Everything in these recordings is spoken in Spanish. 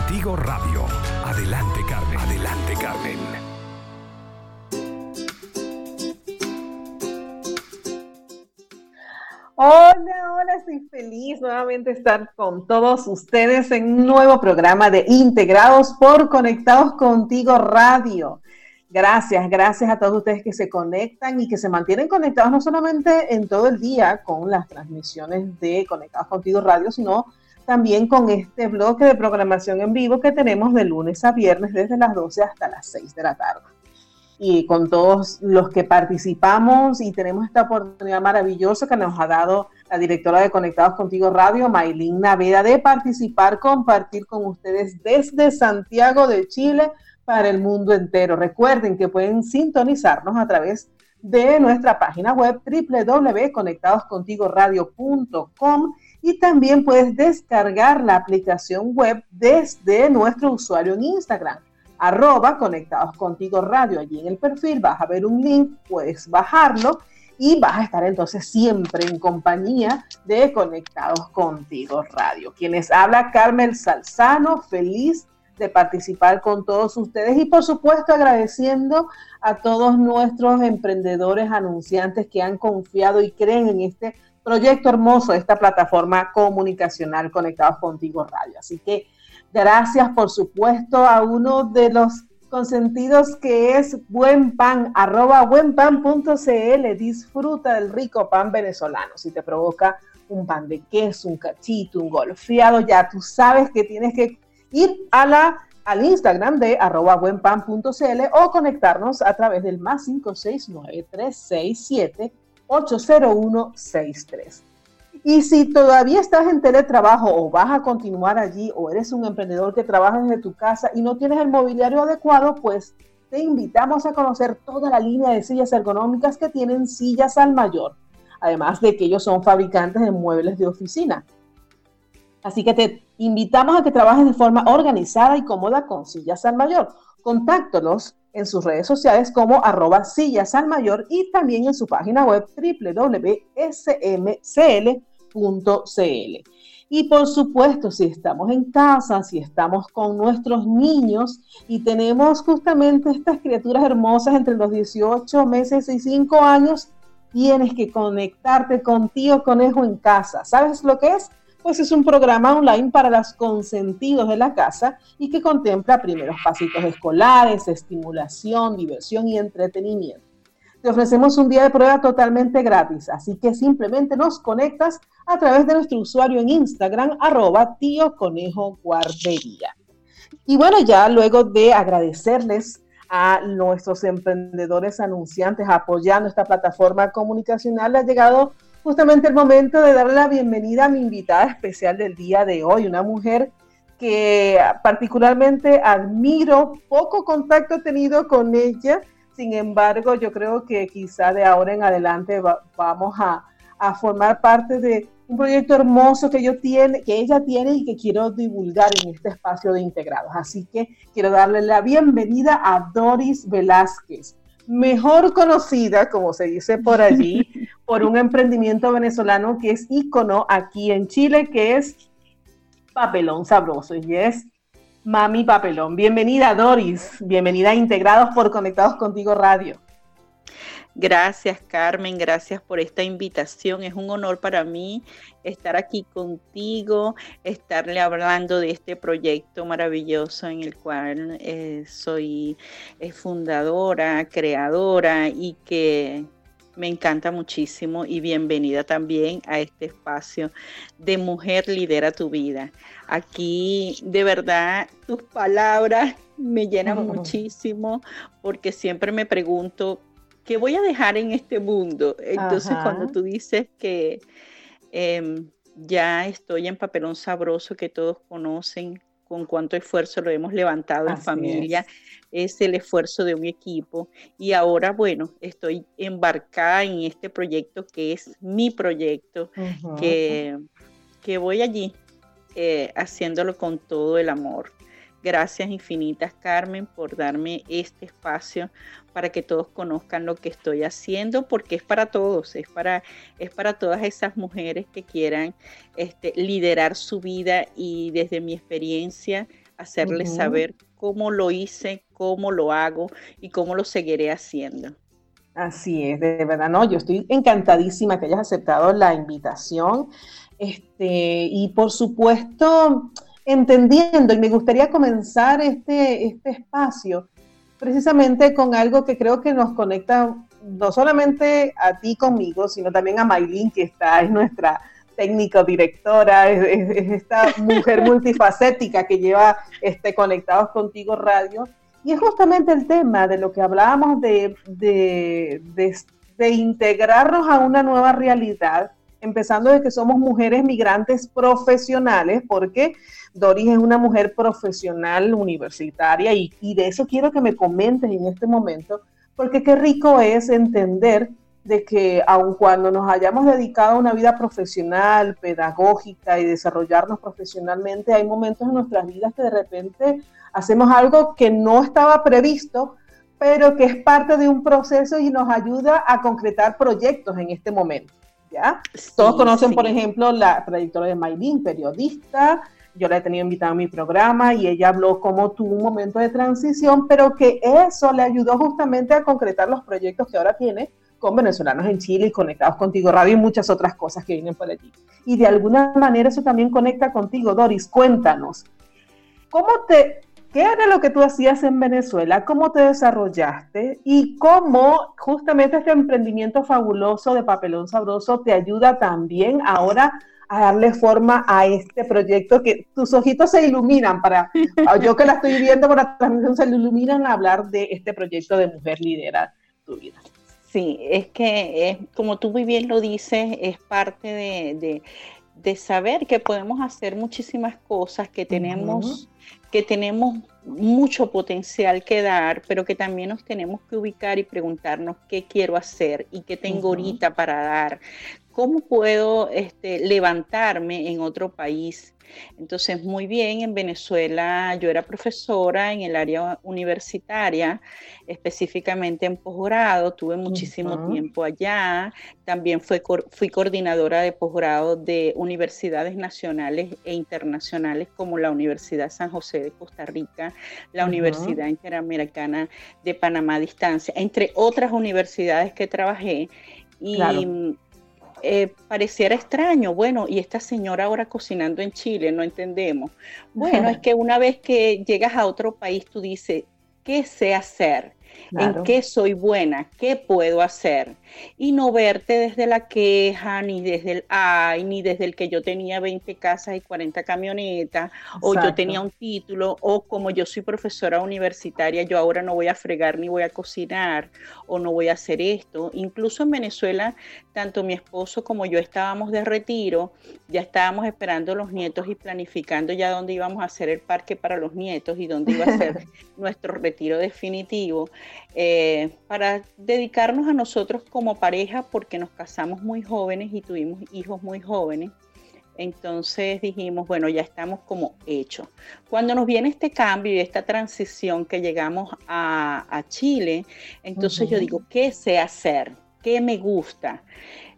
Contigo Radio. Adelante, Carmen. Adelante, Carmen. Hola, hola, estoy feliz nuevamente estar con todos ustedes en un nuevo programa de Integrados por Conectados Contigo Radio. Gracias, gracias a todos ustedes que se conectan y que se mantienen conectados no solamente en todo el día con las transmisiones de Conectados Contigo Radio, sino también con este bloque de programación en vivo que tenemos de lunes a viernes desde las 12 hasta las 6 de la tarde. Y con todos los que participamos y tenemos esta oportunidad maravillosa que nos ha dado la directora de Conectados Contigo Radio, Maylin Naveda, de participar, compartir con ustedes desde Santiago de Chile para el mundo entero. Recuerden que pueden sintonizarnos a través de nuestra página web www.conectadoscontigoradio.com y también puedes descargar la aplicación web desde nuestro usuario en Instagram, arroba conectados radio. Allí en el perfil vas a ver un link, puedes bajarlo y vas a estar entonces siempre en compañía de Conectados Contigo Radio. Quienes habla Carmen Salzano, feliz de participar con todos ustedes y por supuesto agradeciendo a todos nuestros emprendedores anunciantes que han confiado y creen en este proyecto hermoso esta plataforma comunicacional Conectados Contigo Radio. Así que gracias, por supuesto, a uno de los consentidos que es Buen Pan, arroba buenpan.cl. Disfruta del rico pan venezolano. Si te provoca un pan de queso, un cachito, un golfeado, ya tú sabes que tienes que ir a la, al Instagram de arroba o conectarnos a través del más 569 367 80163. Y si todavía estás en teletrabajo o vas a continuar allí o eres un emprendedor que trabaja desde tu casa y no tienes el mobiliario adecuado, pues te invitamos a conocer toda la línea de sillas ergonómicas que tienen sillas al mayor, además de que ellos son fabricantes de muebles de oficina. Así que te invitamos a que trabajes de forma organizada y cómoda con sillas al mayor. Contáctalos en sus redes sociales como arroba sillas al mayor y también en su página web www.smcl.cl. Y por supuesto, si estamos en casa, si estamos con nuestros niños y tenemos justamente estas criaturas hermosas entre los 18 meses y 5 años, tienes que conectarte con Tío Conejo en casa. ¿Sabes lo que es? Pues es un programa online para los consentidos de la casa y que contempla primeros pasitos escolares, estimulación, diversión y entretenimiento. Te ofrecemos un día de prueba totalmente gratis, así que simplemente nos conectas a través de nuestro usuario en Instagram, arroba tío conejo guardería. Y bueno, ya luego de agradecerles a nuestros emprendedores anunciantes apoyando esta plataforma comunicacional, ha llegado justamente el momento de darle la bienvenida a mi invitada especial del día de hoy, una mujer que particularmente admiro, poco contacto he tenido con ella, sin embargo yo creo que quizá de ahora en adelante vamos a, a, formar parte de un proyecto hermoso que, yo tiene, que ella tiene y que quiero divulgar en este espacio de integrados. Así que quiero darle la bienvenida a Doris Velázquez mejor conocida, como se dice por allí, por un emprendimiento venezolano que es ícono aquí en Chile, que es Papelón Sabroso, y es Mami Papelón. Bienvenida, Doris. Bienvenida a Integrados por Conectados Contigo Radio. Gracias, Carmen. Gracias por esta invitación. Es un honor para mí estar aquí contigo, estarle hablando de este proyecto maravilloso en el cual eh, soy eh, fundadora, creadora y que me encanta muchísimo y bienvenida también a este espacio de Mujer Lidera tu Vida. Aquí de verdad tus palabras me llenan muchísimo porque siempre me pregunto ¿qué voy a dejar en este mundo? Entonces, cuando tú dices que em, ya estoy en papelón sabroso que todos conocen con cuánto esfuerzo lo hemos levantado en familia. Es. el esfuerzo de un equipo. Y ahora, bueno, estoy embarcada en este proyecto que es mi proyecto, que, que voy allí eh, haciéndolo con todo el amor. Gracias infinitas, Carmen, por darme este espacio para que todos conozcan lo que estoy haciendo, porque es para todos, es para, es para todas esas mujeres que quieran este, liderar su vida y desde mi experiencia hacerles saber cómo lo hice, cómo lo hago y cómo lo seguiré haciendo. Así es, de verdad, no, yo estoy encantadísima que hayas aceptado la invitación. Este, y por supuesto, entendiendo, y me gustaría comenzar este, este espacio precisamente con algo que creo que nos conecta no solamente a ti conmigo, sino también a Maylin, que está, es nuestra técnico directora, es, esta mujer multifacética que lleva este, Conectados Contigo Radio. Y es justamente el tema de lo que hablábamos de, de, de integrarnos a una nueva realidad, empezando de que somos mujeres migrantes profesionales, porque Doris es una mujer profesional universitaria y, de eso quiero que me comentes en este momento, porque qué rico es entender de que aun cuando nos hayamos dedicado a una vida profesional, pedagógica y desarrollarnos profesionalmente, hay momentos en nuestras vidas que de repente hacemos algo que no estaba previsto, pero que es parte de un proceso y nos ayuda a concretar proyectos en este momento. ¿Ya? Todos conocen, por ejemplo, la trayectoria de Maylin, periodista, yo la he tenido invitada a mi programa y ella habló cómo tuvo un momento de transición, pero que eso le ayudó justamente a concretar los proyectos que ahora tiene con venezolanos en Chile y conectados contigo radio y muchas otras cosas que vienen por allí. Y de alguna manera eso también conecta contigo, Doris. Cuéntanos, ¿cómo te, ¿qué era lo que tú hacías en Venezuela? ¿Cómo te desarrollaste? Y cómo justamente este emprendimiento fabuloso de Papelón Sabroso te ayuda también ahora a darle forma a este proyecto que tus ojitos se iluminan para, yo que la estoy viendo por la transmisión, se iluminan a hablar de este proyecto de Mujer Lidera tu vida. Sí, es que es, como tú muy bien lo dices, es parte de, de, saber que podemos hacer muchísimas cosas, que tenemos, que tenemos mucho potencial que dar, pero que también nos tenemos que ubicar y preguntarnos qué quiero hacer y qué tengo ahorita para dar, ¿Cómo puedo este, levantarme en otro país? Entonces, muy bien, en Venezuela yo era profesora en el área universitaria, específicamente en posgrado, tuve muchísimo tiempo allá, también fui, fui coordinadora de posgrado de universidades nacionales e internacionales como la Universidad San José de Costa Rica, la Universidad Interamericana de Panamá a Distancia, entre otras universidades que trabajé. Y eh, pareciera extraño, bueno, y esta señora ahora cocinando en Chile, no entendemos. Bueno, es que una vez que llegas a otro país, tú dices, ¿qué sé hacer? en qué soy buena, qué puedo hacer. Y no verte desde la queja, ni desde el ay, ni desde el que yo tenía 20 casas y 40 camionetas, o yo tenía un título, o como yo soy profesora universitaria, yo ahora no voy a fregar ni voy a cocinar, o no voy a hacer esto. Incluso en Venezuela, tanto mi esposo como yo estábamos de retiro, ya estábamos esperando los nietos y planificando ya dónde íbamos a hacer el parque para los nietos y dónde iba a ser nuestro retiro definitivo. Eh, para dedicarnos a nosotros como pareja porque nos casamos muy jóvenes y tuvimos hijos muy jóvenes. Entonces dijimos, bueno, ya estamos como hechos. Cuando nos viene este cambio y esta transición que llegamos a, Chile, entonces yo digo, ¿qué sé hacer? ¿Qué me gusta?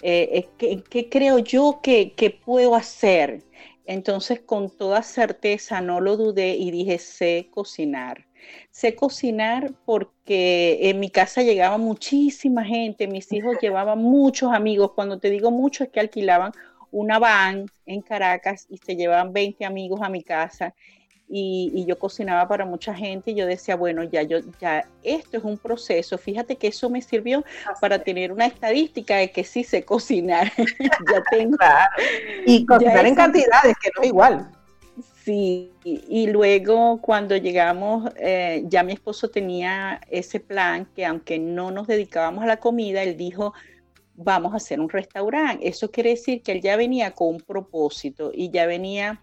Eh, eh, ¿qué, creo yo que, que puedo hacer? Entonces con toda certeza no lo dudé y dije, sé cocinar. Sé cocinar porque en mi casa llegaba muchísima gente, mis hijos llevaban muchos amigos. Cuando te digo mucho es que alquilaban una van en Caracas y se llevaban 20 amigos a mi casa y, yo cocinaba para mucha gente y yo decía, bueno, ya yo ya esto es un proceso. Fíjate que eso me sirvió para tener una estadística de que sí sé cocinar. ya tengo. Y cocinar en cantidades, que no es igual. Sí, y, luego cuando llegamos, eh, ya mi esposo tenía ese plan que aunque no nos dedicábamos a la comida, él dijo, vamos a hacer un restaurante. Eso quiere decir que él ya venía con un propósito y ya venía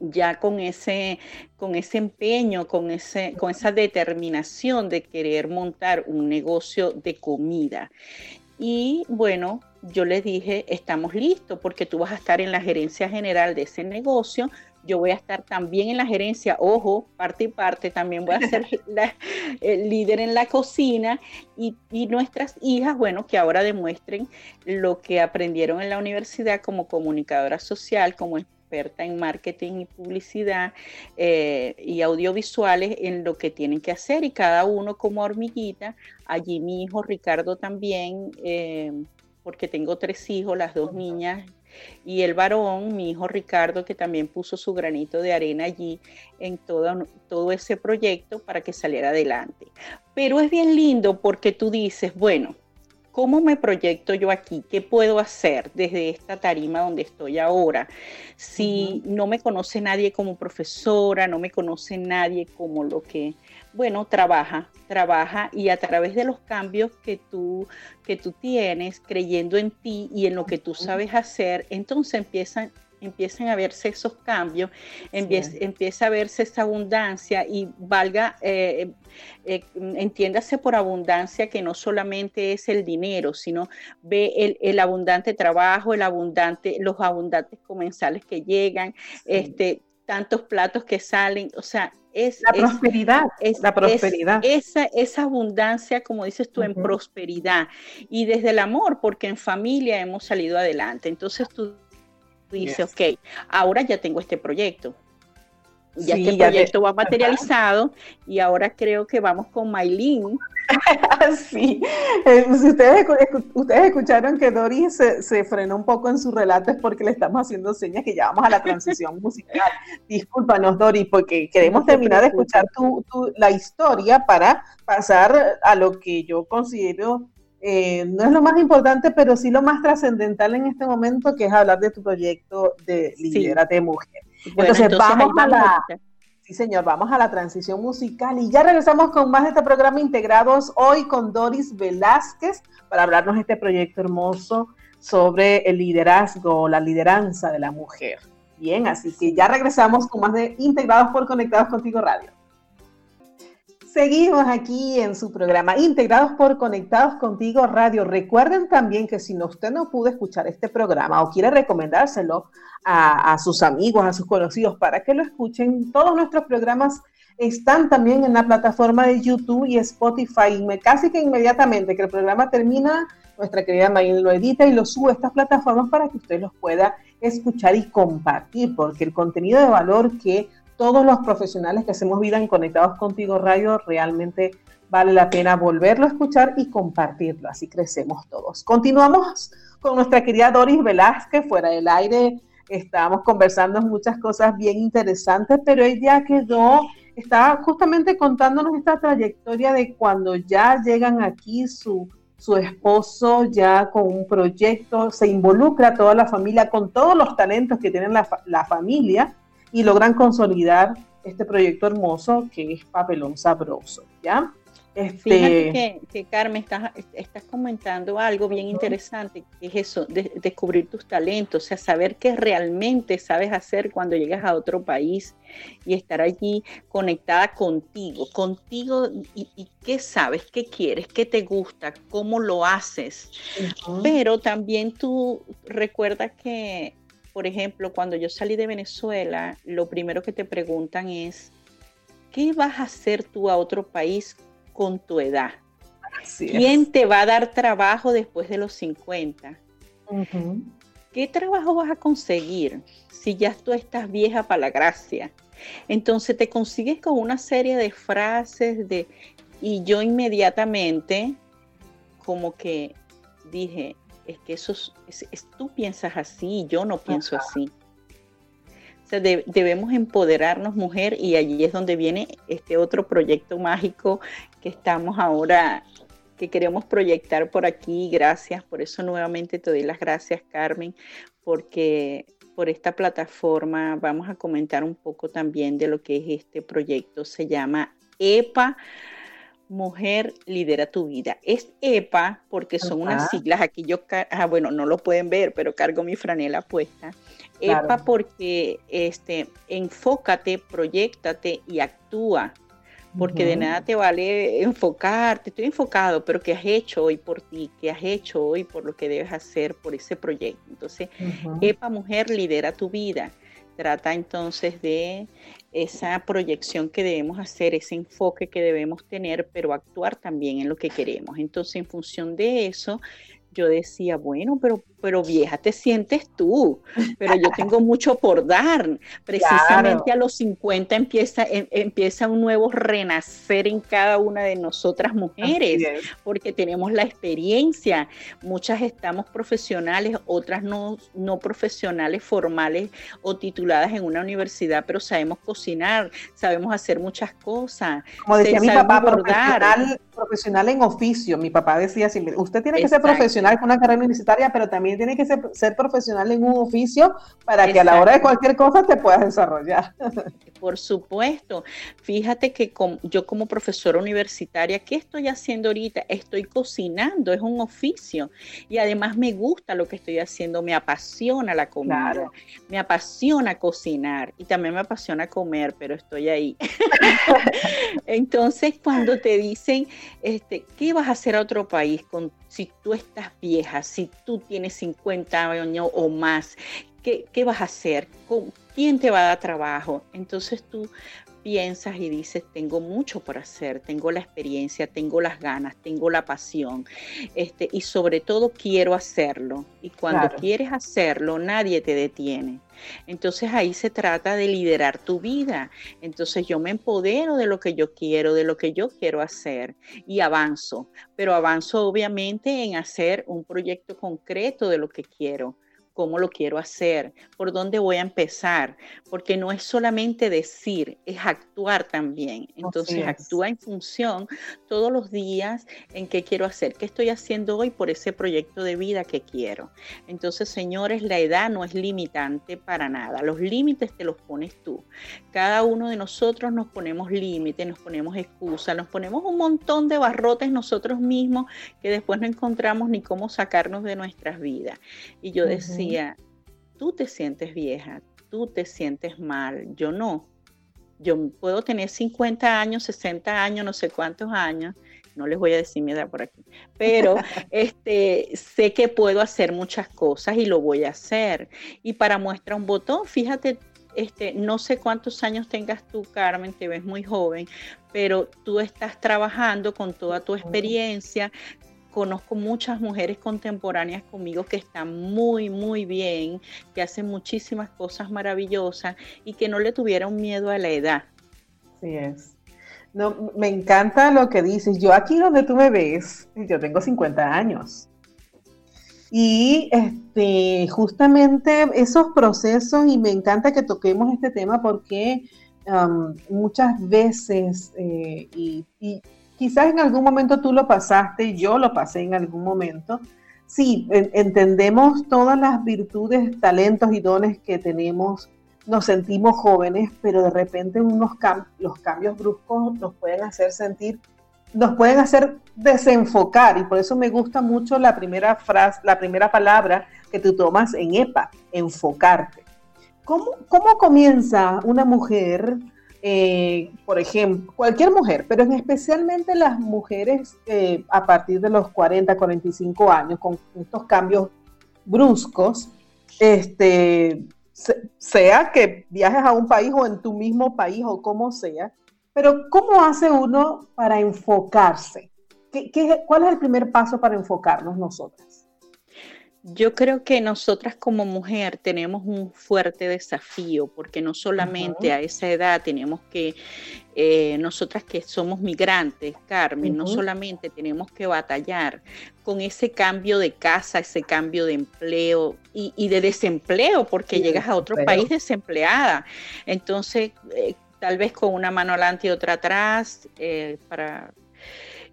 ya con ese, con ese empeño, con, ese, con esa determinación de querer montar un negocio de comida. Y bueno, yo les dije, estamos listos porque tú vas a estar en la gerencia general de ese negocio, yo voy a estar también en la gerencia, ojo, parte y parte, también voy a ser la, el líder en la cocina y, y, nuestras hijas, bueno, que ahora demuestren lo que aprendieron en la universidad como comunicadora social, como experta en marketing y publicidad eh, y audiovisuales en lo que tienen que hacer y cada uno como hormiguita. Allí mi hijo Ricardo también, eh, porque tengo tres hijos, las dos niñas y el varón, mi hijo Ricardo, que también puso su granito de arena allí en todo, todo ese proyecto para que saliera adelante. Pero es bien lindo porque tú dices, bueno, ¿cómo me proyecto yo aquí? ¿Qué puedo hacer desde esta tarima donde estoy ahora? Si no me conoce nadie como profesora, no me conoce nadie como lo que bueno, trabaja, trabaja y a través de los cambios que tú, que tú tienes, creyendo en ti y en lo que tú sabes hacer, entonces empiezan, empiezan a verse esos cambios, empieza, a verse esa abundancia y valga, eh, eh, entiéndase por abundancia que no solamente es el dinero, sino ve el, abundante trabajo, el abundante, los abundantes comensales que llegan, este, tantos platos que salen, o sea, es la prosperidad, es, la prosperidad. esa, esa abundancia, como dices tú, en prosperidad y desde el amor, porque en familia hemos salido adelante. Entonces tú dices, ok, ahora ya tengo este proyecto, ya este proyecto va materializado y ahora creo que vamos con Maylin. sí, eh, si ustedes, ustedes escucharon que Doris se, frenó un poco en su relato es porque le estamos haciendo señas que ya vamos a la transición musical. Discúlpanos, Doris, porque queremos terminar de escuchar tu, la historia para pasar a lo que yo considero eh, no es lo más importante, pero sí lo más trascendental en este momento, que es hablar de tu proyecto de Liderate Mujer entonces, vamos a la... Sí, señor, vamos a la transición musical y ya regresamos con más de este programa integrados hoy con Doris Velázquez para hablarnos de este proyecto hermoso sobre el liderazgo, la lideranza de la mujer. Bien, así que ya regresamos con más de Integrados por Conectados Contigo Radio. Seguimos aquí en su programa Integrados por Conectados Contigo Radio. Recuerden también que si no, usted no pudo escuchar este programa o quiere recomendárselo a, sus amigos, a sus conocidos para que lo escuchen, todos nuestros programas están también en la plataforma de YouTube y Spotify. Casi que inmediatamente que el programa termina, nuestra querida Maylin lo edita y lo sube a estas plataformas para que usted los pueda escuchar y compartir, porque el contenido de valor que todos los profesionales que hacemos vida en Conectados Contigo Radio, realmente vale la pena volverlo a escuchar y compartirlo, así crecemos todos. Continuamos con nuestra querida Doris Velázquez, fuera del aire, estábamos conversando muchas cosas bien interesantes, pero ella quedó, estaba justamente contándonos esta trayectoria de cuando ya llegan aquí su, su esposo ya con un proyecto, se involucra toda la familia con todos los talentos que tiene la, la familia y logran consolidar este proyecto hermoso que es Papelón Sabroso, ¿ya? Este... Fíjate que, Carmen, estás, estás, comentando algo bien interesante, que es eso, de, descubrir tus talentos, o sea, saber qué realmente sabes hacer cuando llegas a otro país y estar allí conectada contigo, contigo y, qué sabes, qué quieres, qué te gusta, cómo lo haces. Pero también tú recuerdas que por ejemplo, cuando yo salí de Venezuela, lo primero que te preguntan es, ¿qué vas a hacer tú a otro país con tu edad? ¿Quién te va a dar trabajo después de los 50? ¿Qué trabajo vas a conseguir si ya tú estás vieja para la gracia? Entonces te consigues con una serie de frases de y yo inmediatamente como que dije, es que eso es, tú piensas así, yo no pienso así. O sea, debemos empoderarnos, mujer, y allí es donde viene este otro proyecto mágico que estamos ahora, que queremos proyectar por aquí. Gracias, por eso nuevamente te doy las gracias, Carmen, porque por esta plataforma vamos a comentar un poco también de lo que es este proyecto. Se llama EPA Mujer lidera tu vida. Es EPA porque son unas siglas, aquí yo, ah, bueno, no lo pueden ver, pero cargo mi franela puesta. EPA porque este, enfócate, proyectate y actúa. Porque de nada te vale enfocarte, estoy enfocado, pero ¿qué has hecho hoy por ti? ¿Qué has hecho hoy por lo que debes hacer por ese proyecto? Entonces, EPA Mujer lidera tu vida. Trata entonces de esa proyección que debemos hacer, ese enfoque que debemos tener, pero actuar también en lo que queremos. Entonces, en función de eso, yo decía, bueno, pero pero vieja te sientes tú, pero yo tengo mucho por dar. Precisamente a los 50 empieza, em, empieza un nuevo renacer en cada una de nosotras mujeres, porque tenemos la experiencia. Muchas estamos profesionales, otras no, no profesionales formales o tituladas en una universidad, pero sabemos cocinar, sabemos hacer muchas cosas. Como decía mi papá, profesional, profesional, en oficio. Mi papá decía, usted tiene que ser profesional con una carrera universitaria, pero también tiene que ser, profesional en un oficio para que a la hora de cualquier cosa te puedas desarrollar. Por supuesto. Fíjate que yo como profesora universitaria, ¿qué estoy haciendo ahorita? Estoy cocinando, es un oficio. Y además me gusta lo que estoy haciendo, me apasiona la comida, me apasiona cocinar y también me apasiona comer, pero estoy ahí. Entonces, cuando te dicen, este, ¿qué vas a hacer a otro país con si tú estás vieja, si tú tienes 50 años o más, ¿qué, qué vas a hacer? ¿Quién te va a dar trabajo? Entonces tú piensas y dices, tengo mucho por hacer, tengo la experiencia, tengo las ganas, tengo la pasión, este, y sobre todo quiero hacerlo. Y cuando quieres hacerlo, nadie te detiene. Entonces ahí se trata de liderar tu vida. Entonces yo me empodero de lo que yo quiero, de lo que yo quiero hacer y avanzo, pero avanzo obviamente en hacer un proyecto concreto de lo que quiero cómo lo quiero hacer, por dónde voy a empezar, porque no es solamente decir, es actuar también. Entonces actúa en función todos los días en qué quiero hacer, qué estoy haciendo hoy por ese proyecto de vida que quiero. Entonces, señores, la edad no es limitante para nada, los límites te los pones tú. Cada uno de nosotros nos ponemos límites, nos ponemos excusas, nos ponemos un montón de barrotes nosotros mismos que después no encontramos ni cómo sacarnos de nuestras vidas. Y yo decía, tú te sientes vieja, tú te sientes mal, yo no. Yo puedo tener 50 años, 60 años, no sé cuántos años, no les voy a decir mi edad por aquí, pero este, sé que puedo hacer muchas cosas y lo voy a hacer. Y para muestra un botón, fíjate, este, no sé cuántos años tengas tú, Carmen, te ves muy joven, pero tú estás trabajando con toda tu experiencia, conozco muchas mujeres contemporáneas conmigo que están muy, muy bien, que hacen muchísimas cosas maravillosas y que no le tuvieron miedo a la edad. Así es. No, me encanta lo que dices. Yo aquí donde tú me ves, yo tengo 50 años. Y este, justamente esos procesos, y me encanta que toquemos este tema porque um, muchas veces, eh, y, quizás en algún momento tú lo pasaste, yo lo pasé en algún momento. Sí, entendemos todas las virtudes, talentos y dones que tenemos, nos sentimos jóvenes, pero de repente unos los cambios bruscos nos pueden hacer sentir, nos pueden hacer desenfocar y por eso me gusta mucho la primera frase, la primera palabra que tú tomas en EPA, enfocarte. ¿Cómo, cómo comienza una mujer eh, por ejemplo, cualquier mujer, pero en especialmente las mujeres eh, a partir de los 40, 45 años, con estos cambios bruscos, este, sea que viajes a un país o en tu mismo país o como sea, pero ¿cómo hace uno para enfocarse? ¿Qué, cuál es el primer paso para enfocarnos nosotras? Yo creo que nosotras como mujer tenemos un fuerte desafío porque no solamente a esa edad tenemos que, eh, nosotras que somos migrantes, Carmen, no solamente tenemos que batallar con ese cambio de casa, ese cambio de empleo y, de desempleo porque llegas a otro país desempleada. Entonces, eh, tal vez con una mano adelante y otra atrás eh, para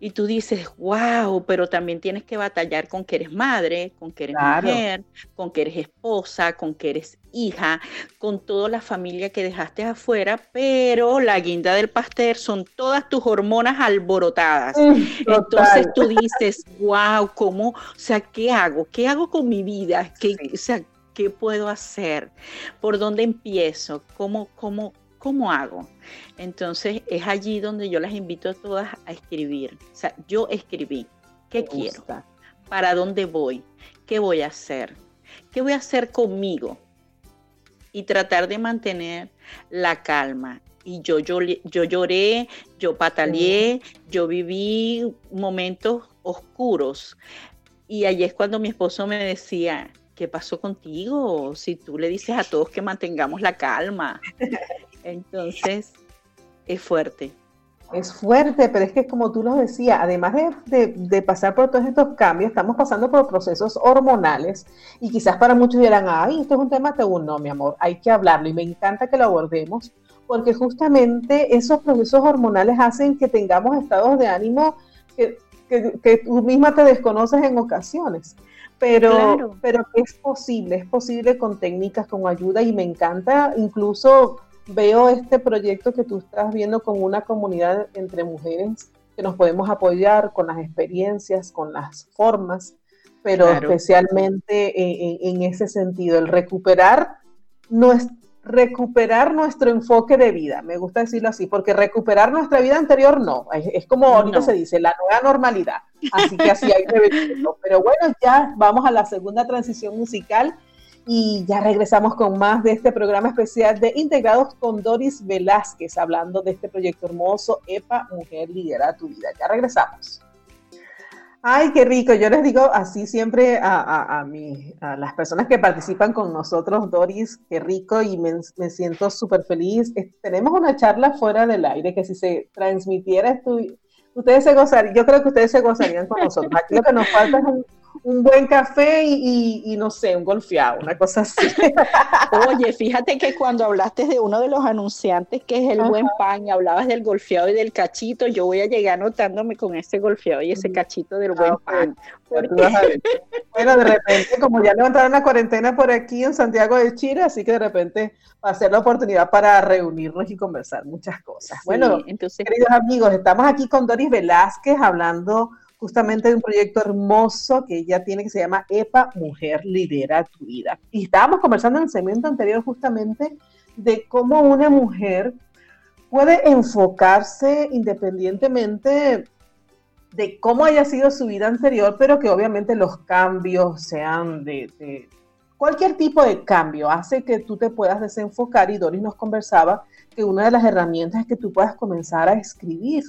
y tú dices, wow, pero también tienes que batallar con que eres madre, con que eres mujer, con que eres esposa, con que eres hija, con toda la familia que dejaste afuera, pero la guinda del pastel son todas tus hormonas alborotadas. Mm, Entonces tú dices, wow, ¿cómo? O sea, ¿qué hago? ¿Qué hago con mi vida? ¿Qué, O sea, ¿Qué puedo hacer? ¿Por dónde empiezo? ¿Cómo, cómo, cómo hago? Entonces es allí donde yo las invito a todas a escribir. O sea, yo escribí. ¿Qué quiero? ¿Para dónde voy? ¿Qué voy a hacer? ¿Qué voy a hacer conmigo? Y tratar de mantener la calma. Y yo, yo, yo lloré, yo pataleé, yo viví momentos oscuros. Y allí es cuando mi esposo me decía, ¿qué pasó contigo? Si tú le dices a todos que mantengamos la calma. Entonces, es fuerte. Es fuerte, pero es que como tú lo decías, además de, pasar por todos estos cambios, estamos pasando por procesos hormonales y quizás para muchos dirán, ay, esto es un tema tabú. No, mi amor, hay que hablarlo y me encanta que lo abordemos porque justamente esos procesos hormonales hacen que tengamos estados de ánimo que, que, tú misma te desconoces en ocasiones. Pero, pero es posible, es posible con técnicas, con ayuda y me encanta incluso veo este proyecto que tú estás viendo como una comunidad entre mujeres que nos podemos apoyar con las experiencias, con las formas, pero especialmente en, ese sentido, el recuperar, nuestro, recuperar nuestro enfoque de vida, me gusta decirlo así, porque recuperar nuestra vida anterior no, es, como ahorita se dice, la nueva normalidad, así que así hay que decirlo. Pero bueno, ya vamos a la segunda transición musical y ya regresamos con más de este programa especial de Integrados con Doris Velázquez, hablando de este proyecto hermoso, EPA Mujer Lidera tu Vida. Ya regresamos. Ay, qué rico. Yo les digo así siempre a, a, las personas que participan con nosotros, Doris, qué rico y me, siento súper feliz. tenemos una charla fuera del aire que si se transmitiera, esto, ustedes se gozarían, yo creo que ustedes se gozarían con nosotros. Aquí lo que nos falta es un, un buen café y, no sé, un golfeado, una cosa así. Oye, fíjate que cuando hablaste de uno de los anunciantes que es el buen pan, y hablabas del golfeado y del cachito, yo voy a llegar anotándome con ese golfeado y ese cachito del buen ah, pan. Bueno, de repente, como ya levantaron la cuarentena por aquí en Santiago de Chile, así que de repente va a ser la oportunidad para reunirnos y conversar muchas cosas. bueno, entonces... queridos amigos, estamos aquí con Doris Velázquez hablando justamente de un proyecto hermoso que ella tiene que se llama EPA Mujer Lidera tu Vida. Y estábamos conversando en el segmento anterior justamente de cómo una mujer puede enfocarse independientemente de cómo haya sido su vida anterior, pero que obviamente los cambios sean de, de cualquier tipo de cambio hace que tú te puedas desenfocar y Doris nos conversaba que una de las herramientas es que tú puedas comenzar a escribir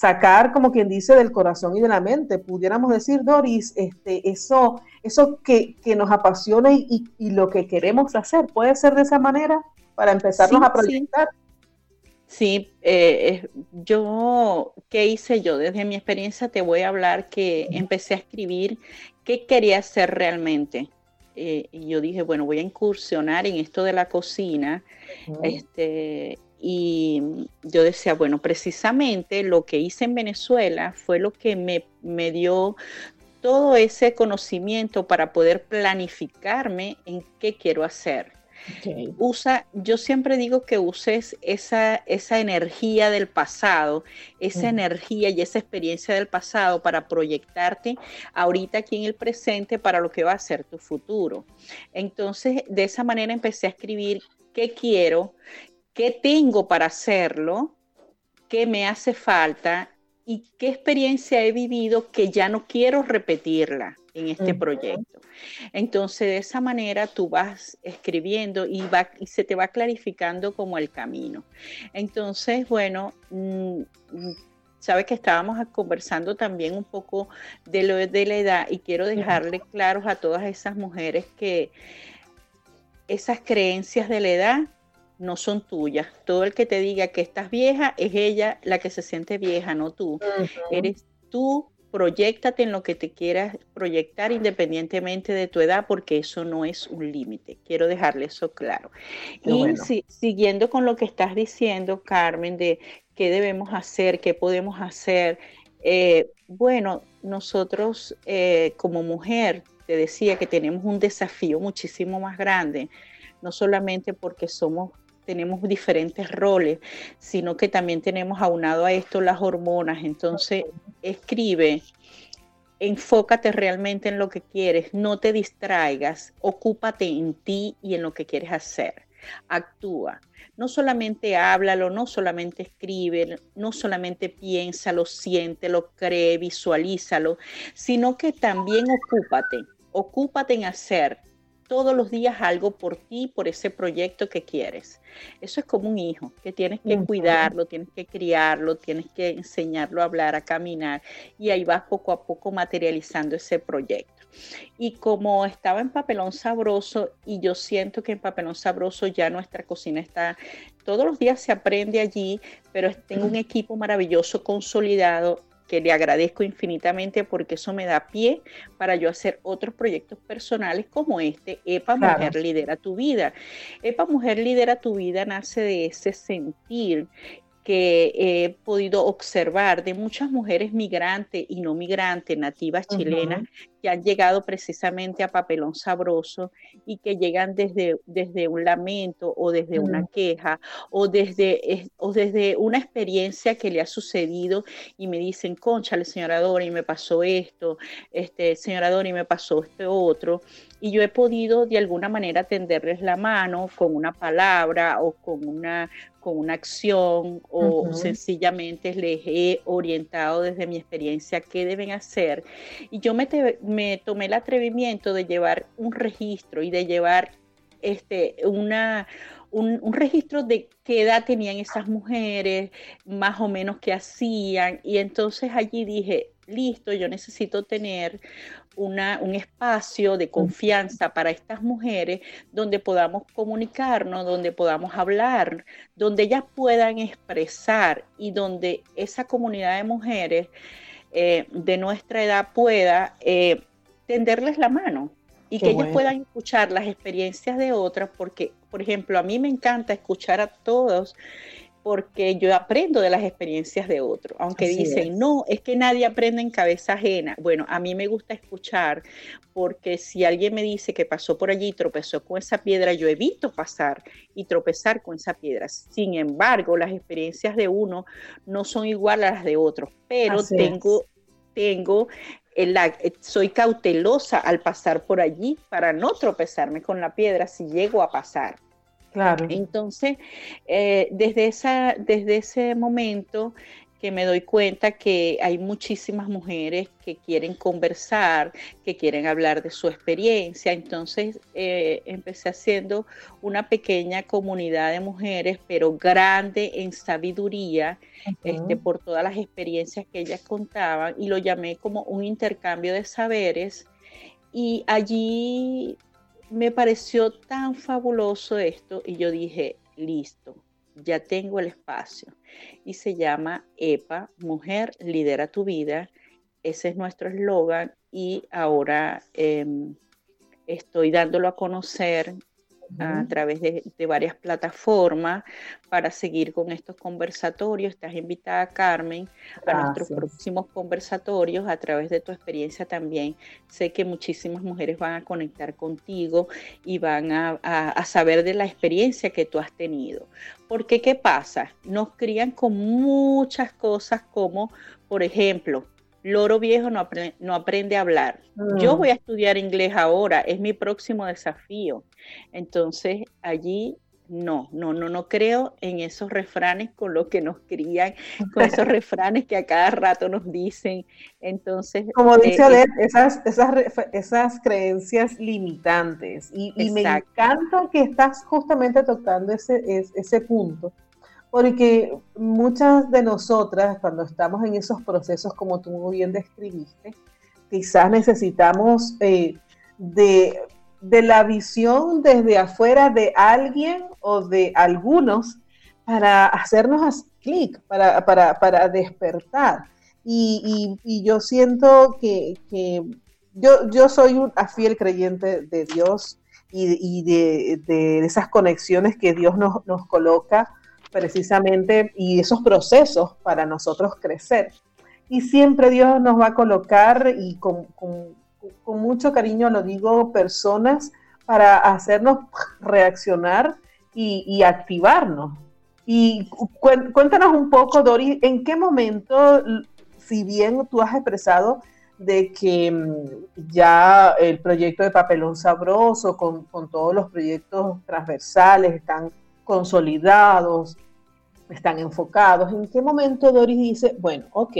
sacar, como quien dice, del corazón y de la mente. Pudiéramos decir, Doris, este, eso, eso que, nos apasiona y, lo que queremos hacer, ¿puede ser de esa manera para empezarnos a proyectar? Sí, eh, yo, ¿qué hice yo? Desde mi experiencia te voy a hablar que empecé a escribir qué quería hacer realmente. Eh, y yo dije, bueno, voy a incursionar en esto de la cocina. este, y yo decía, bueno, precisamente lo que hice en Venezuela fue lo que me, me dio todo ese conocimiento para poder planificarme en qué quiero hacer. Usa, yo siempre digo que uses esa, esa energía del pasado, esa energía y esa experiencia del pasado para proyectarte ahorita aquí en el presente para lo que va a ser tu futuro. Entonces, de esa manera empecé a escribir qué quiero, qué tengo para hacerlo, qué me hace falta y qué experiencia he vivido que ya no quiero repetirla en este proyecto. Entonces, de esa manera tú vas escribiendo y, va, y se te va clarificando como el camino. Entonces, bueno, mm, mm, sabes que estábamos conversando también un poco de lo de la edad y quiero dejarle claros a todas esas mujeres que esas creencias de la edad no son tuyas. Todo el que te diga que estás vieja es ella la que se siente vieja, no tú. Eres tú, proyectate en lo que te quieras proyectar independientemente de tu edad, porque eso no es un límite. Quiero dejarle eso claro. y siguiendo con lo que estás diciendo, Carmen, de qué debemos hacer, qué podemos hacer. Eh, bueno, nosotros eh, como mujer, te decía que tenemos un desafío muchísimo más grande no solamente porque somos tenemos diferentes roles, sino que también tenemos aunado a esto las hormonas. Entonces, escribe enfócate realmente en lo que quieres, no te distraigas, ocúpate en ti y en lo que quieres hacer. Actúa. No solamente háblalo, no solamente escribe, no solamente piénsalo, siéntelo, cree, visualízalo, sino que también ocúpate. Ocúpate en hacer todos los días algo por ti, por ese proyecto que quieres. Eso es como un hijo, que tienes que cuidarlo, tienes que criarlo, tienes que enseñarlo a hablar, a caminar, y ahí vas poco a poco materializando ese proyecto. Y como estaba en Papelón Sabroso, y yo siento que en Papelón Sabroso ya nuestra cocina está, todos los días se aprende allí, pero tengo un equipo maravilloso, consolidado, que le agradezco infinitamente porque eso me da pie para yo hacer otros proyectos personales como este, EPA Mujer Lidera tu Vida. EPA Mujer Lidera tu Vida nace de ese sentir que he podido observar de muchas mujeres migrantes y no migrantes, nativas chilenas, que han llegado precisamente a papelón sabroso y que llegan desde, desde un lamento o desde una queja o desde, o desde una experiencia que le ha sucedido y me dicen, conchale, señora Dori, me pasó esto, este, señora Dori, me pasó este otro. Y yo he podido de alguna manera tenderles la mano con una palabra o con una, con una acción o sencillamente les he orientado desde mi experiencia qué deben hacer. Y yo me, me tomé el atrevimiento de llevar un registro y de llevar este, una, un, registro de qué edad tenían esas mujeres, más o menos qué hacían. Y entonces allí dije, listo, yo necesito tener una, un espacio de confianza para estas mujeres donde podamos comunicarnos, donde podamos hablar, donde ellas puedan expresar y donde esa comunidad de mujeres eh, de nuestra edad pueda eh, tenderles la mano y que ellas puedan escuchar las experiencias de otras, porque, por ejemplo, a mí me encanta escuchar a todos porque yo aprendo de las experiencias de otros, aunque dicen, no, es que nadie aprende en cabeza ajena. Bueno, a mí me gusta escuchar porque si alguien me dice que pasó por allí y tropezó con esa piedra, yo evito pasar y tropezar con esa piedra. Sin embargo, las experiencias de uno no son iguales a las de otros, pero tengo, tengo eh, soy cautelosa al pasar por allí para no tropezarme con la piedra si llego a pasar. Claro. Entonces, eh, desde, esa, desde ese momento que me doy cuenta que hay muchísimas mujeres que quieren conversar, que quieren hablar de su experiencia. Entonces eh, empecé haciendo una pequeña comunidad de mujeres, pero grande en sabiduría, este, por todas las experiencias que ellas contaban, y lo llamé como un intercambio de saberes. Y allí me pareció tan fabuloso esto, y yo dije, listo, ya tengo el espacio. Y se llama EPA, Mujer Lidera tu Vida. Ese es nuestro eslogan y ahora em, estoy dándolo a conocer a través de, varias plataformas para seguir con estos conversatorios. Estás invitada, Carmen, a nuestros próximos conversatorios a través de tu experiencia también. Sé que muchísimas mujeres van a conectar contigo y van a, saber de la experiencia que tú has tenido. Porque, ¿qué pasa? Nos crían con muchas cosas como, por ejemplo, loro viejo no, no aprende a hablar. Yo mm. voy a estudiar inglés ahora, es mi próximo desafío. Entonces, allí no, no, no, no creo en esos refranes con los que nos crían, con esos refranes que a cada rato nos dicen. Entonces, como eh, dice Alet, esas, esas, esas creencias limitantes. Y, me encanta que estás justamente tocando ese, ese punto porque muchas de nosotras, cuando estamos en esos procesos, como tú muy bien describiste, quizás necesitamos eh, de, la visión desde afuera de alguien o de algunos para hacernos clic, para, para, despertar. Y, yo siento que, yo, yo, soy un fiel creyente de Dios y, de, esas conexiones que Dios nos, nos coloca precisamente y esos procesos para nosotros crecer. Y siempre Dios nos va a colocar, y con, mucho cariño lo digo, personas para hacernos reaccionar y, activarnos. Y cuéntanos un poco, Dori, ¿en qué momento, si bien tú has expresado de que mm, ya el proyecto de Papelón Sabroso, con, todos los proyectos transversales, están consolidados, están enfocados. ¿En qué momento Doris dice, bueno, ok,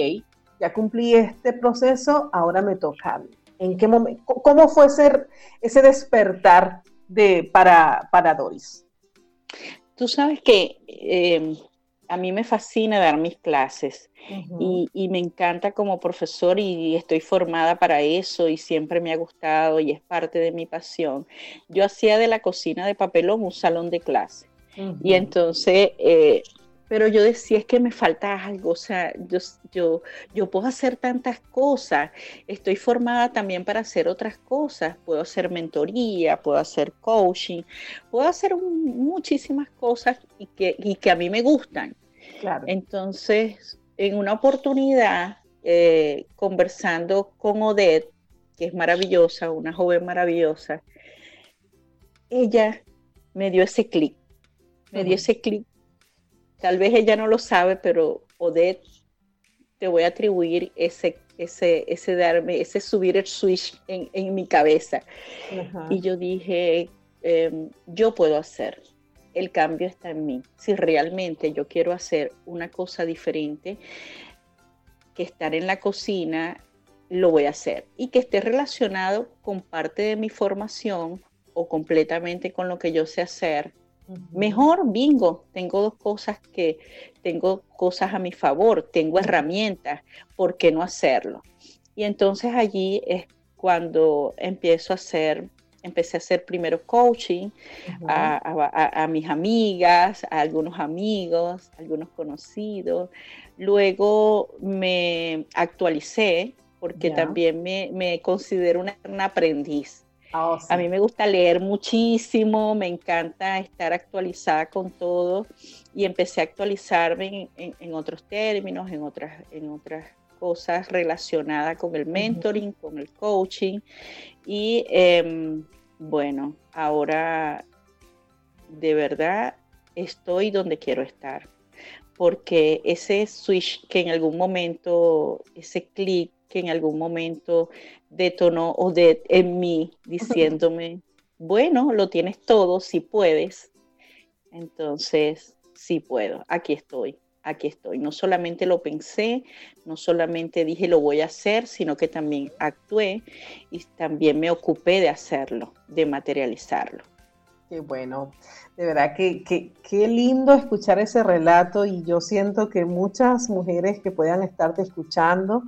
ya cumplí este proceso, ahora me toca ¿En qué momento? ¿Cómo fue ese, ese despertar de, para, para Doris? Tú sabes que em, a mí me fascina dar mis clases y, me encanta como profesor y estoy formada para eso y siempre me ha gustado y es parte de mi pasión. Yo hacía de la cocina de papelón un salón de clase. Y entonces eh, pero yo decía, es que me falta algo, o sea, yo, yo, yo puedo hacer tantas cosas, estoy formada también para hacer otras cosas, puedo hacer mentoría, puedo hacer coaching, puedo hacer muchísimas cosas y que, y que a mí me gustan. Claro. Entonces, en una oportunidad, eh, conversando con Odette, que es maravillosa, una joven maravillosa, ella me dio ese clic, me dio ese clic Tal vez ella no lo sabe, pero Odette, te voy a atribuir ese, ese, ese darme, ese subir el switch en, mi cabeza. Y yo dije, em, yo puedo hacer. El cambio está en mí. Si realmente yo quiero hacer una cosa diferente que estar en la cocina, lo voy a hacer. Y que esté relacionado con parte de mi formación o completamente con lo que yo sé hacer, Mejor, bingo, tengo dos cosas que, tengo cosas a mi favor, tengo herramientas, ¿por qué no hacerlo? Y entonces allí es cuando empiezo a hacer, empecé a hacer primero coaching a, mis amigas, a algunos amigos, algunos conocidos. Luego me actualicé porque también me, me considero una, una aprendiz. Oh, a mí me gusta leer muchísimo, me encanta estar actualizada con todo y empecé a actualizarme en, otros términos, en otras, en otras cosas relacionadas con el mentoring, con el coaching. Y em, bueno, ahora de verdad estoy donde quiero estar, porque ese switch que en algún momento, ese clic que en algún momento detonó o de en mí diciéndome, bueno, lo tienes todo, si puedes. Entonces, sí puedo, aquí estoy, aquí estoy. No solamente lo pensé, no solamente dije lo voy a hacer, sino que también actué y también me ocupé de hacerlo, de materializarlo. Qué bueno, de verdad que, qué lindo escuchar ese relato y yo siento que muchas mujeres que puedan estarte escuchando,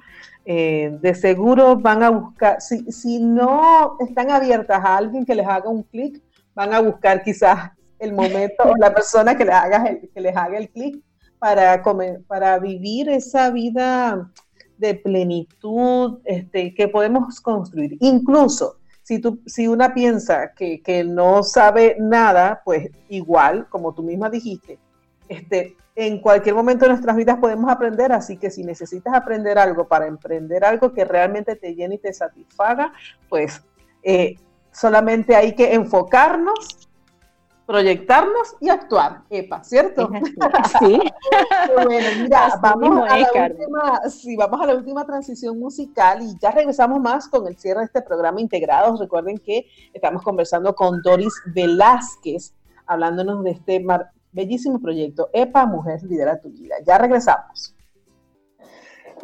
eh, de seguro van a buscar, si, si no están abiertas a alguien que les haga un clic, van a buscar quizás el momento o la persona que les haga el, que les haga el clic para, para vivir esa vida de plenitud este, que podemos construir. Incluso si, tú, si una piensa que, no sabe nada, pues igual, como tú misma dijiste, este, en cualquier momento de nuestras vidas podemos aprender, así que si necesitas aprender algo para emprender algo que realmente te llene y te satisfaga, pues eh, solamente hay que enfocarnos proyectarnos y actuar, EPA, ¿cierto? Sí. bueno, mira, vamos a, la última, sí, vamos a la última transición musical y ya regresamos más con el cierre de este programa Integrados. Recuerden que estamos conversando con Doris Velázquez, hablándonos de este bellísimo proyecto EPA, Mujer Lidera tu Vida. Ya regresamos.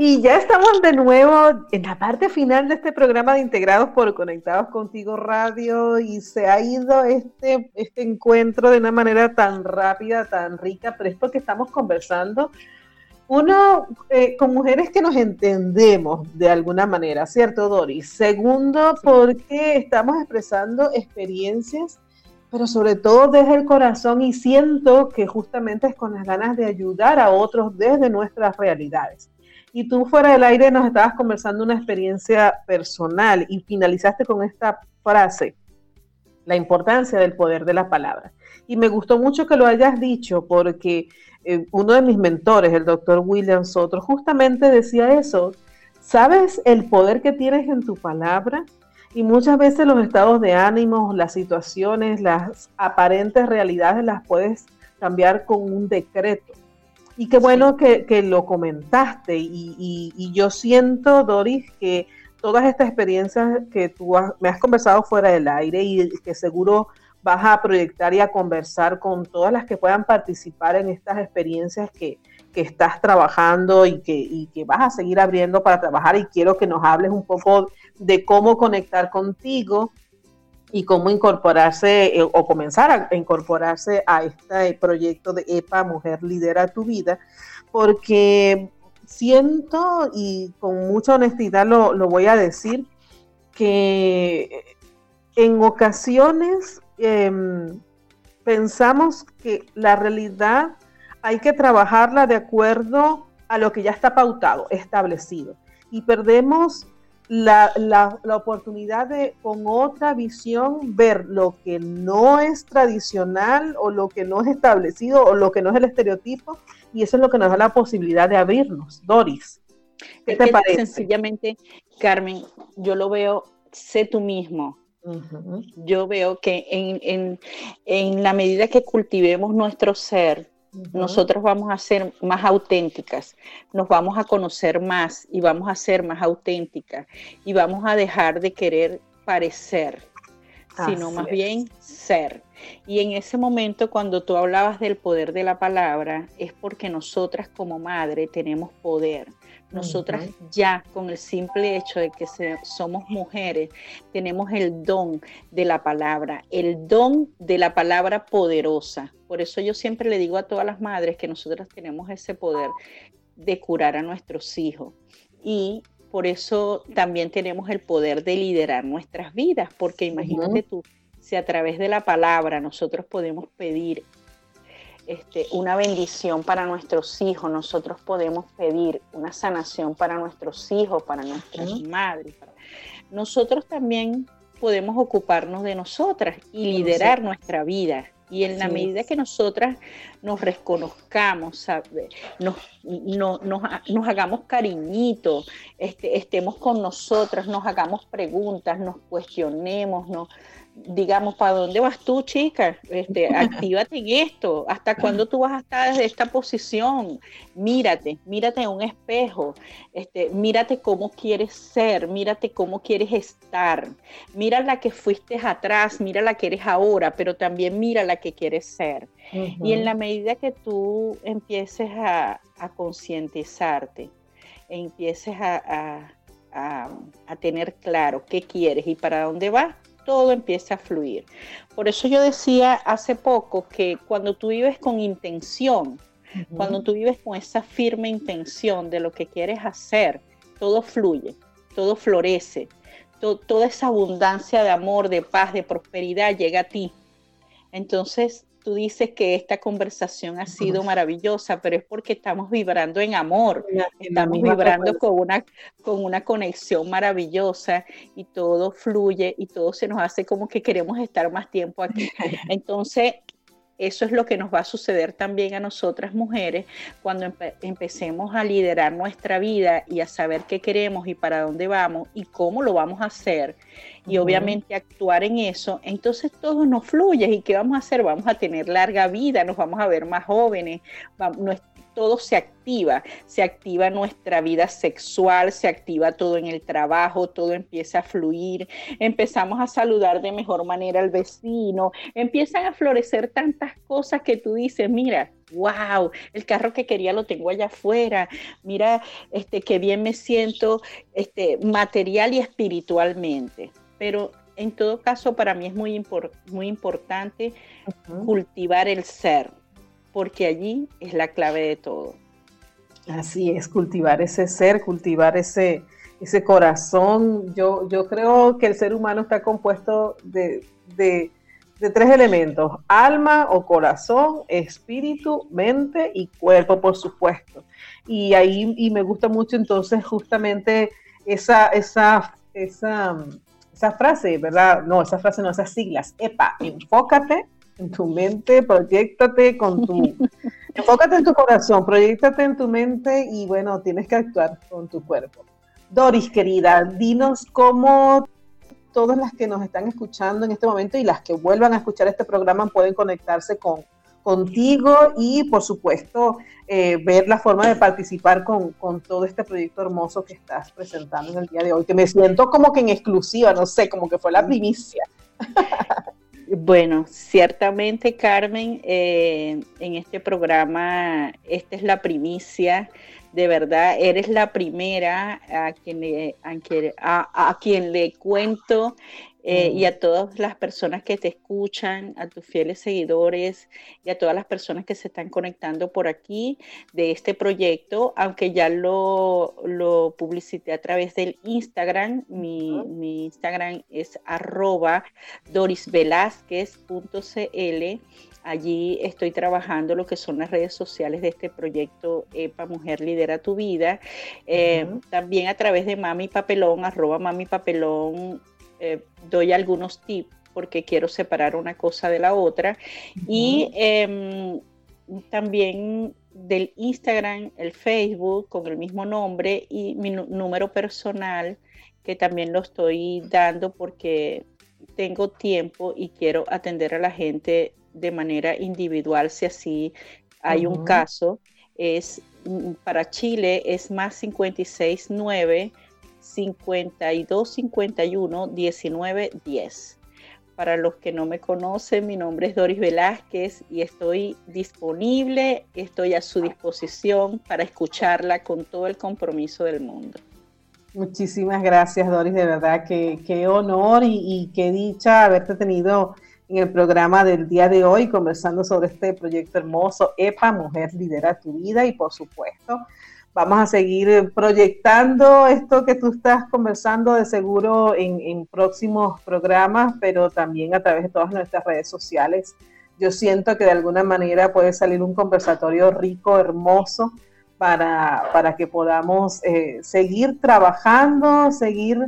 Y ya estamos de nuevo en la parte final de este programa de Integrados por Conectados Contigo Radio y se ha ido este, este encuentro de una manera tan rápida, tan rica, pero es porque estamos conversando, uno, eh, con mujeres que nos entendemos de alguna manera, ¿cierto, Doris? Segundo, porque estamos expresando experiencias pero sobre todo desde el corazón y siento que justamente es con las ganas de ayudar a otros desde nuestras realidades. Y tú fuera del aire nos estabas conversando una experiencia personal y finalizaste con esta frase, la importancia del poder de la palabra. Y me gustó mucho que lo hayas dicho porque eh, uno de mis mentores, el doctor William Soto, justamente decía eso. ¿Sabes el poder que tienes en tu palabra? Y muchas veces los estados de ánimo, las situaciones, las aparentes realidades las puedes cambiar con un decreto. Y qué bueno que, lo comentaste. Y, yo siento, Doris, que todas estas experiencias que tú me has conversado fuera del aire y que seguro vas a proyectar y a conversar con todas las que puedan participar en estas experiencias que, que estás trabajando y que, y que vas a seguir abriendo para trabajar y quiero que nos hables un poco de cómo conectar contigo y cómo incorporarse eh, o comenzar a incorporarse a este proyecto de EPA Mujer Lidera tu Vida, porque siento y con mucha honestidad lo, lo voy a decir, que en ocasiones em, pensamos que la realidad hay que trabajarla de acuerdo a lo que ya está pautado, establecido. Y perdemos la, la, oportunidad de con otra visión ver lo que no es tradicional o lo que no es establecido o lo que no es el estereotipo y eso es lo que nos da la posibilidad de abrirnos. Doris, ¿qué te parece? Sencillamente, Carmen, yo lo veo, sé tú mismo. Yo veo que en, en, en la medida que cultivemos nuestro ser, nosotros vamos a ser más auténticas, nos vamos a conocer más y vamos a ser más auténticas y vamos a dejar de querer parecer, sino más bien ser. Y en ese momento, cuando tú hablabas del poder de la palabra, es porque nosotras como madre tenemos poder. Nosotras ya con el simple hecho de que somos mujeres, tenemos el don de la palabra, el don de la palabra poderosa. Por eso yo siempre le digo a todas las madres que nosotras tenemos ese poder de curar a nuestros hijos. Y por eso también tenemos el poder de liderar nuestras vidas, porque imagínate tú, si a través de la palabra nosotros podemos pedir este, una bendición para nuestros hijos, nosotros podemos pedir una sanación para nuestros hijos, para nuestras madres. Nosotros también podemos ocuparnos de nosotras y liderar nuestra vida. Y en la medida que nosotras nos reconozcamos, nos, nos, hagamos cariñitos, este, estemos con nosotras, nos hagamos preguntas, nos cuestionemos, nos, digamos, ¿para dónde vas tú, chica? Este, actívate en esto. ¿Hasta cuándo tú vas a estar desde esta posición? Mírate, mírate en un espejo. Este, mírate cómo quieres ser, mírate cómo quieres estar. Mira la que fuiste atrás, mira la que eres ahora, pero también mira la que quieres ser. Y en la medida que tú empieces a, concientizarte, empieces a, a tener claro qué quieres y para dónde vas, todo empieza a fluir. Por eso yo decía hace poco que cuando tú vives con intención, cuando tú vives con esa firme intención de lo que quieres hacer, todo fluye, todo florece, toda esa abundancia de amor, de paz, de prosperidad llega a ti. Entonces, tú dices que esta conversación ha sido maravillosa, pero es porque estamos vibrando en amor, estamos vibrando con una, con una conexión maravillosa y todo fluye y todo se nos hace como que queremos estar más tiempo aquí. Entonces, eso es lo que nos va a suceder también a nosotras mujeres cuando empecemos a liderar nuestra vida y a saber qué queremos y para dónde vamos y cómo lo vamos a hacer y obviamente actuar en eso, entonces todo nos fluye y ¿qué vamos a hacer? Vamos a tener larga vida, nos vamos a ver más jóvenes, todo se activa, se activa nuestra vida sexual, se activa todo en el trabajo, todo empieza a fluir, empezamos a saludar de mejor manera al vecino, empiezan a florecer tantas cosas que tú dices, mira, wow, el carro que quería lo tengo allá afuera, mira, este, qué bien me siento este, material y espiritualmente. Pero en todo caso, para mí es muy, muy importante cultivar el ser, porque allí es la clave de todo. Así es, cultivar ese ser, cultivar ese, ese corazón. Yo, yo creo que el ser humano está compuesto de, de, tres elementos, alma o corazón, espíritu, mente y cuerpo, por supuesto. Y ahí y me gusta mucho entonces justamente esa, esa, esa, esa frase, ¿verdad? No, esa frase no, esas siglas. EPA, enfócate en tu mente, proyectate con tu, enfócate en tu corazón, proyectate en tu mente y bueno, tienes que actuar con tu cuerpo. Doris, querida, dinos cómo todas las que nos están escuchando en este momento y las que vuelvan a escuchar este programa pueden conectarse con, contigo y por supuesto eh, ver la forma de participar con, con, todo este proyecto hermoso que estás presentando en el día de hoy, que me siento como que en exclusiva, no sé, como que fue la primicia. Bueno, ciertamente Carmen, eh, en este programa, esta es la primicia, de verdad, eres la primera a quien le, a, a quien le cuento eh, y a todas las personas que te escuchan, a tus fieles seguidores y a todas las personas que se están conectando por aquí de este proyecto, aunque ya lo, lo publicité a través del Instagram. Mi, mi Instagram es arroba dorisvelázquez.cl. Allí estoy trabajando lo que son las redes sociales de este proyecto EPA Mujer Lidera Tu Vida. Eh, también a través de Mami Papelón, arroba Mami Papelón eh, doy algunos tips porque quiero separar una cosa de la otra. Y em, también del Instagram, el Facebook con el mismo nombre y mi número personal, que también lo estoy dando porque tengo tiempo y quiero atender a la gente de manera individual si así hay un caso. Es mm, para Chile es más 569 52 51 19 10. Para los que no me conocen, mi nombre es Doris Velázquez y estoy disponible, estoy a su disposición para escucharla con todo el compromiso del mundo. Muchísimas gracias, Doris, de verdad que qué honor y, y qué dicha haberte tenido en el programa del día de hoy conversando sobre este proyecto hermoso, EPA, Mujer Lidera Tu Vida y por supuesto Vamos a seguir proyectando esto que tú estás conversando de seguro en, próximos programas, pero también a través de todas nuestras redes sociales. Yo siento que de alguna manera puede salir un conversatorio rico, hermoso, para, para que podamos eh, seguir trabajando, seguir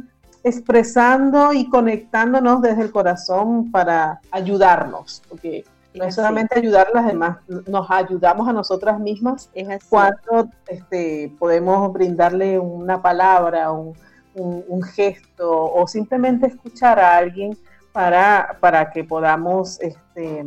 expresando y conectándonos desde el corazón para ayudarnos, porque no es solamente ayudar a las demás, nos ayudamos a nosotras mismas cuando este, podemos brindarle una palabra, un, gesto o simplemente escuchar a alguien para, para que podamos este,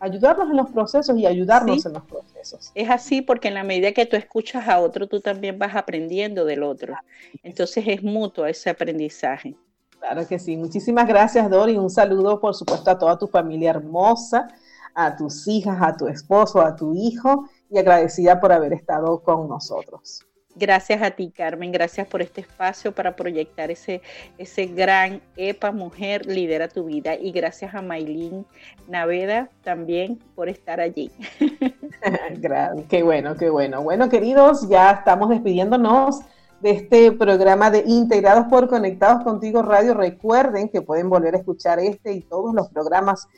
ayudarnos en los procesos y ayudarnos en los procesos. Es así porque en la medida que tú escuchas a otro, tú también vas aprendiendo del otro. Entonces es mutuo ese aprendizaje. Claro que sí. Muchísimas gracias, Dori. Un saludo, por supuesto, a toda tu familia hermosa a tus hijas, a tu esposo, a tu hijo y agradecida por haber estado con nosotros. Gracias a ti, Carmen. Gracias por este espacio para proyectar ese, ese gran EPA Mujer Lidera tu Vida. Y gracias a Maylin Naveda también por estar allí. qué bueno, qué bueno. Bueno, queridos, ya estamos despidiéndonos de este programa de Integrados por Conectados Contigo Radio. Recuerden que pueden volver a escuchar este y todos los programas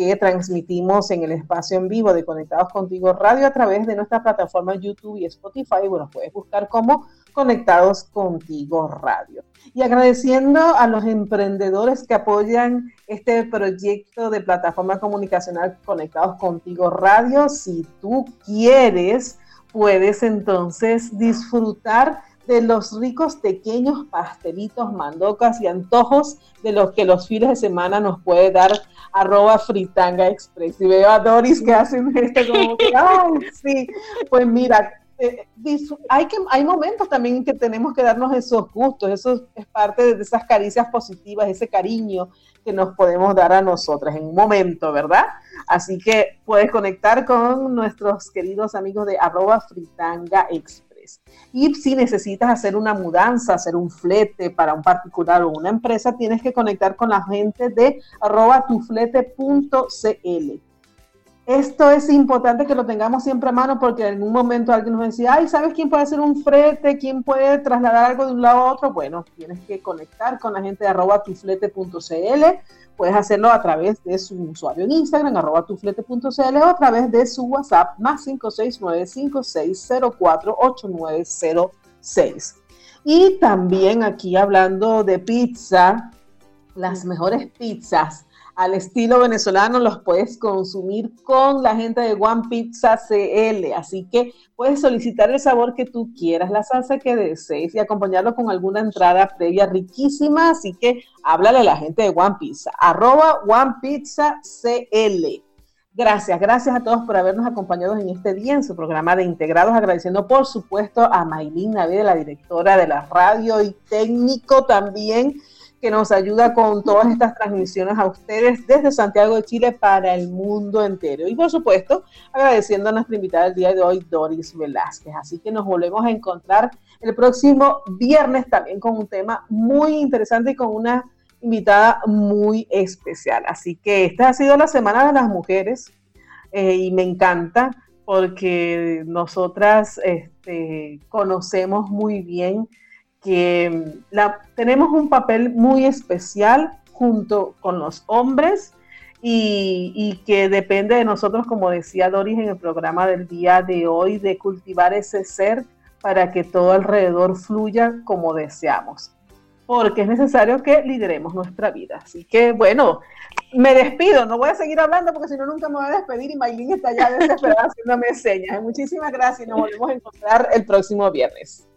que transmitimos en el espacio en vivo de Conectados Contigo Radio a través de nuestra plataforma YouTube y Spotify. Bueno, puedes buscar como Conectados Contigo Radio. Y agradeciendo a los emprendedores que apoyan este proyecto de plataforma comunicacional Conectados Contigo Radio, si tú quieres, puedes entonces disfrutar de los ricos pequeños pastelitos, mandocas y antojos de los que los fines de semana nos puede dar arroba fritanga express. Y veo a Doris que hacen esto como que, ay, sí, pues mira, eh, hay, que, hay momentos también que tenemos que darnos esos gustos, eso es parte de esas caricias positivas, ese cariño que nos podemos dar a nosotras en un momento, ¿verdad? Así que puedes conectar con nuestros queridos amigos de arroba fritanga express. Y si necesitas hacer una mudanza, hacer un flete para un particular o una empresa, tienes que conectar con la gente de arroba tuflete.cl. Esto es importante que lo tengamos siempre a mano porque en un momento alguien nos decía, ay, ¿sabes quién puede hacer un flete? ¿Quién puede trasladar algo de un lado a otro? Bueno, tienes que conectar con la gente de arroba tuflete.cl Puedes hacerlo a través de su usuario en Instagram, arroba tuflete.cl o a través de su WhatsApp, más 569-5604-8906. Y también aquí hablando de pizza, las mejores pizzas al estilo venezolano los puedes consumir con la gente de One Pizza CL. Así que puedes solicitar el sabor que tú quieras, la salsa que desees y acompañarlo con alguna entrada previa riquísima. Así que háblale a la gente de One Pizza, arroba One Pizza CL. Gracias, gracias a todos por habernos acompañado en este día en su programa de Integrados, agradeciendo por supuesto a Maylin Navidad, la directora de la radio y técnico también que nos ayuda con todas estas transmisiones a ustedes desde Santiago de Chile para el mundo entero. Y por supuesto, agradeciendo a nuestra invitada del día de hoy, Doris Velázquez. Así que nos volvemos a encontrar el próximo viernes también con un tema muy interesante y con una invitada muy especial. Así que esta ha sido la Semana de las Mujeres eh, y me encanta porque nosotras este, conocemos muy bien que la, tenemos un papel muy especial junto con los hombres y, y, que depende de nosotros, como decía Doris en el programa del día de hoy, de cultivar ese ser para que todo alrededor fluya como deseamos. Porque es necesario que lideremos nuestra vida. Así que, bueno, me despido. No voy a seguir hablando porque si no, nunca me voy a despedir y Maylin está ya desesperada haciéndome señas. Muchísimas gracias y nos volvemos a encontrar el próximo viernes.